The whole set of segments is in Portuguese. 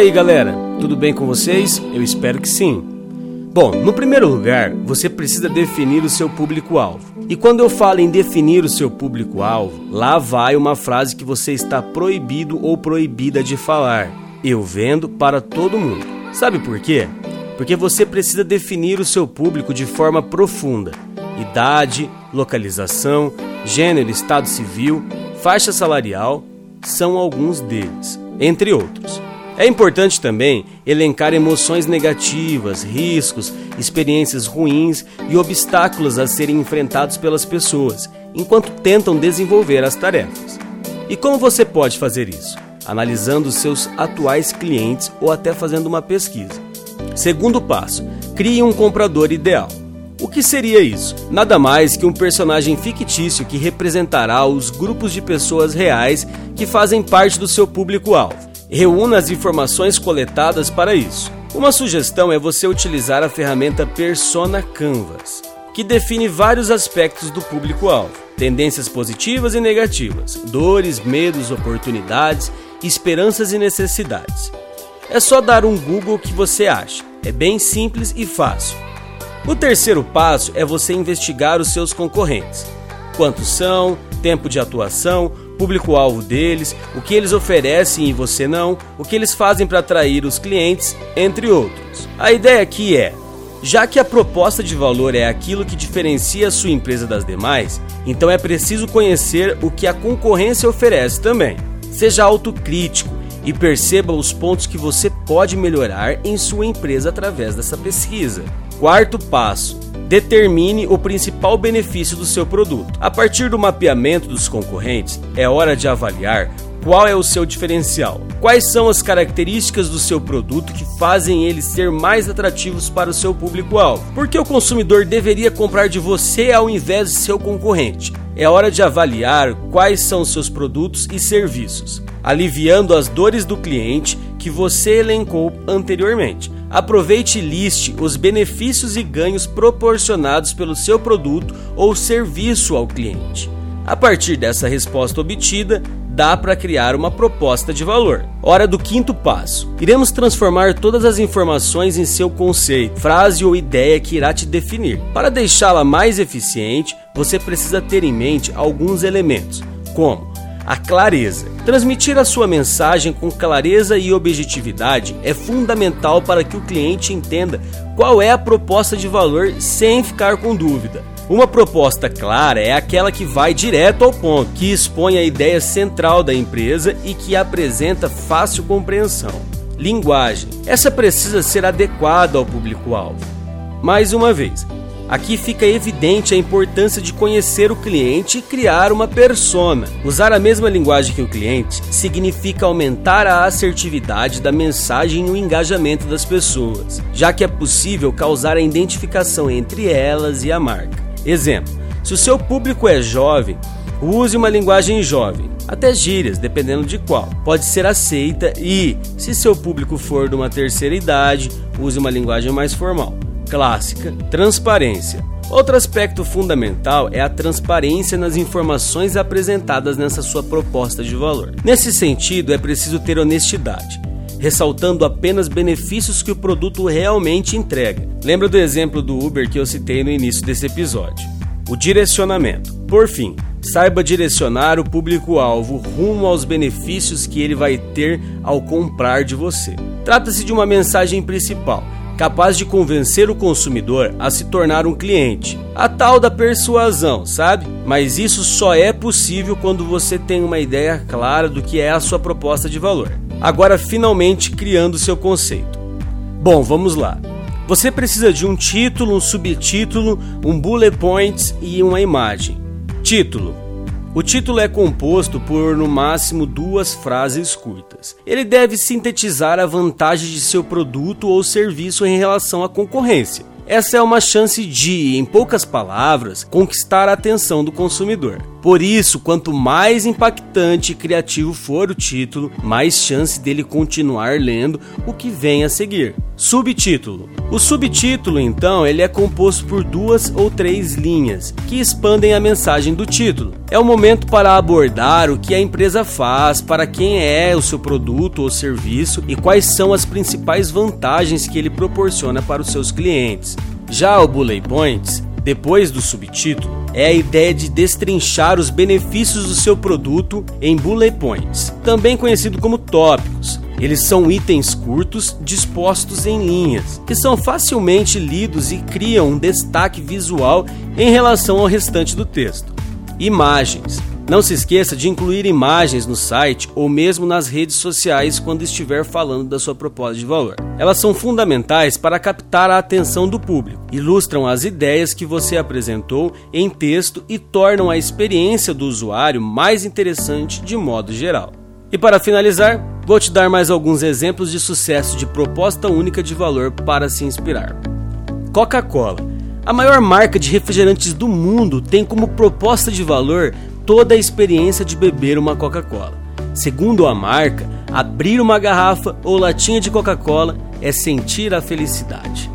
aí, galera? Tudo bem com vocês? Eu espero que sim. Bom, no primeiro lugar, você precisa definir o seu público-alvo. E quando eu falo em definir o seu público-alvo, lá vai uma frase que você está proibido ou proibida de falar. Eu vendo para todo mundo. Sabe por quê? Porque você precisa definir o seu público de forma profunda. Idade, localização, gênero, estado civil, faixa salarial são alguns deles, entre outros. É importante também elencar emoções negativas, riscos, experiências ruins e obstáculos a serem enfrentados pelas pessoas enquanto tentam desenvolver as tarefas. E como você pode fazer isso? Analisando seus atuais clientes ou até fazendo uma pesquisa. Segundo passo: crie um comprador ideal. O que seria isso? Nada mais que um personagem fictício que representará os grupos de pessoas reais que fazem parte do seu público-alvo. Reúna as informações coletadas para isso. Uma sugestão é você utilizar a ferramenta Persona Canvas, que define vários aspectos do público-alvo: tendências positivas e negativas, dores, medos, oportunidades, esperanças e necessidades. É só dar um Google que você acha. É bem simples e fácil. O terceiro passo é você investigar os seus concorrentes. Quantos são, tempo de atuação, público-alvo deles, o que eles oferecem e você não, o que eles fazem para atrair os clientes, entre outros. A ideia aqui é: já que a proposta de valor é aquilo que diferencia a sua empresa das demais, então é preciso conhecer o que a concorrência oferece também. Seja autocrítico e perceba os pontos que você pode melhorar em sua empresa através dessa pesquisa. Quarto passo: Determine o principal benefício do seu produto. A partir do mapeamento dos concorrentes, é hora de avaliar qual é o seu diferencial? Quais são as características do seu produto que fazem ele ser mais atrativos para o seu público-alvo? Por que o consumidor deveria comprar de você ao invés de seu concorrente? É hora de avaliar quais são seus produtos e serviços, aliviando as dores do cliente que você elencou anteriormente. Aproveite e liste os benefícios e ganhos proporcionados pelo seu produto ou serviço ao cliente. A partir dessa resposta obtida, dá para criar uma proposta de valor. Hora do quinto passo. Iremos transformar todas as informações em seu conceito, frase ou ideia que irá te definir. Para deixá-la mais eficiente, você precisa ter em mente alguns elementos, como a clareza. Transmitir a sua mensagem com clareza e objetividade é fundamental para que o cliente entenda qual é a proposta de valor sem ficar com dúvida. Uma proposta clara é aquela que vai direto ao ponto, que expõe a ideia central da empresa e que apresenta fácil compreensão. Linguagem. Essa precisa ser adequada ao público-alvo. Mais uma vez, Aqui fica evidente a importância de conhecer o cliente e criar uma persona. Usar a mesma linguagem que o cliente significa aumentar a assertividade da mensagem e o engajamento das pessoas, já que é possível causar a identificação entre elas e a marca. Exemplo: se o seu público é jovem, use uma linguagem jovem, até gírias, dependendo de qual. Pode ser aceita e, se seu público for de uma terceira idade, use uma linguagem mais formal clássica, transparência. Outro aspecto fundamental é a transparência nas informações apresentadas nessa sua proposta de valor. Nesse sentido, é preciso ter honestidade, ressaltando apenas benefícios que o produto realmente entrega. Lembra do exemplo do Uber que eu citei no início desse episódio? O direcionamento. Por fim, saiba direcionar o público-alvo rumo aos benefícios que ele vai ter ao comprar de você. Trata-se de uma mensagem principal capaz de convencer o consumidor a se tornar um cliente. A tal da persuasão, sabe? Mas isso só é possível quando você tem uma ideia clara do que é a sua proposta de valor. Agora, finalmente criando seu conceito. Bom, vamos lá. Você precisa de um título, um subtítulo, um bullet points e uma imagem. Título: o título é composto por no máximo duas frases curtas. Ele deve sintetizar a vantagem de seu produto ou serviço em relação à concorrência. Essa é uma chance de, em poucas palavras, conquistar a atenção do consumidor. Por isso, quanto mais impactante e criativo for o título, mais chance dele continuar lendo o que vem a seguir. Subtítulo. O subtítulo, então, ele é composto por duas ou três linhas que expandem a mensagem do título. É o momento para abordar o que a empresa faz, para quem é o seu produto ou serviço e quais são as principais vantagens que ele proporciona para os seus clientes. Já o bullet points depois do subtítulo, é a ideia de destrinchar os benefícios do seu produto em bullet points, também conhecido como tópicos. Eles são itens curtos dispostos em linhas, que são facilmente lidos e criam um destaque visual em relação ao restante do texto. Imagens não se esqueça de incluir imagens no site ou mesmo nas redes sociais quando estiver falando da sua proposta de valor. Elas são fundamentais para captar a atenção do público, ilustram as ideias que você apresentou em texto e tornam a experiência do usuário mais interessante de modo geral. E para finalizar, vou te dar mais alguns exemplos de sucesso de proposta única de valor para se inspirar. Coca-Cola. A maior marca de refrigerantes do mundo tem como proposta de valor toda a experiência de beber uma Coca-Cola. Segundo a marca, abrir uma garrafa ou latinha de Coca-Cola é sentir a felicidade.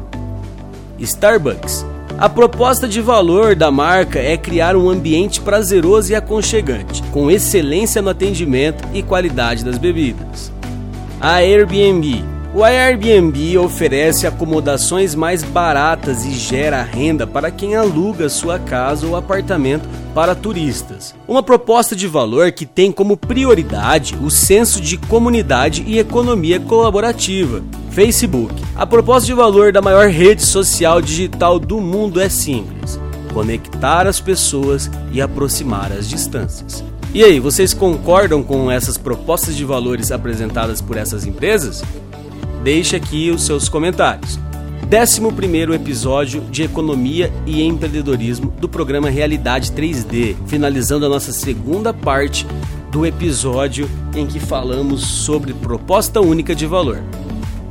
Starbucks. A proposta de valor da marca é criar um ambiente prazeroso e aconchegante, com excelência no atendimento e qualidade das bebidas. A Airbnb o Airbnb oferece acomodações mais baratas e gera renda para quem aluga sua casa ou apartamento para turistas. Uma proposta de valor que tem como prioridade o senso de comunidade e economia colaborativa. Facebook. A proposta de valor da maior rede social digital do mundo é simples: conectar as pessoas e aproximar as distâncias. E aí, vocês concordam com essas propostas de valores apresentadas por essas empresas? Deixe aqui os seus comentários. 11 episódio de Economia e Empreendedorismo do programa Realidade 3D, finalizando a nossa segunda parte do episódio em que falamos sobre proposta única de valor.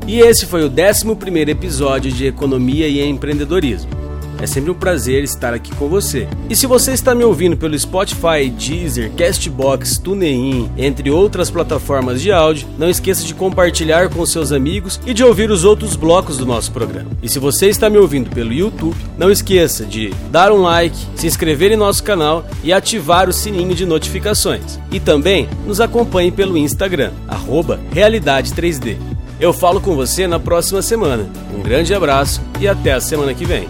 E esse foi o 11 episódio de Economia e Empreendedorismo. É sempre um prazer estar aqui com você. E se você está me ouvindo pelo Spotify, Deezer, Castbox, TuneIn, entre outras plataformas de áudio, não esqueça de compartilhar com seus amigos e de ouvir os outros blocos do nosso programa. E se você está me ouvindo pelo YouTube, não esqueça de dar um like, se inscrever em nosso canal e ativar o sininho de notificações. E também nos acompanhe pelo Instagram, Realidade 3D. Eu falo com você na próxima semana. Um grande abraço e até a semana que vem.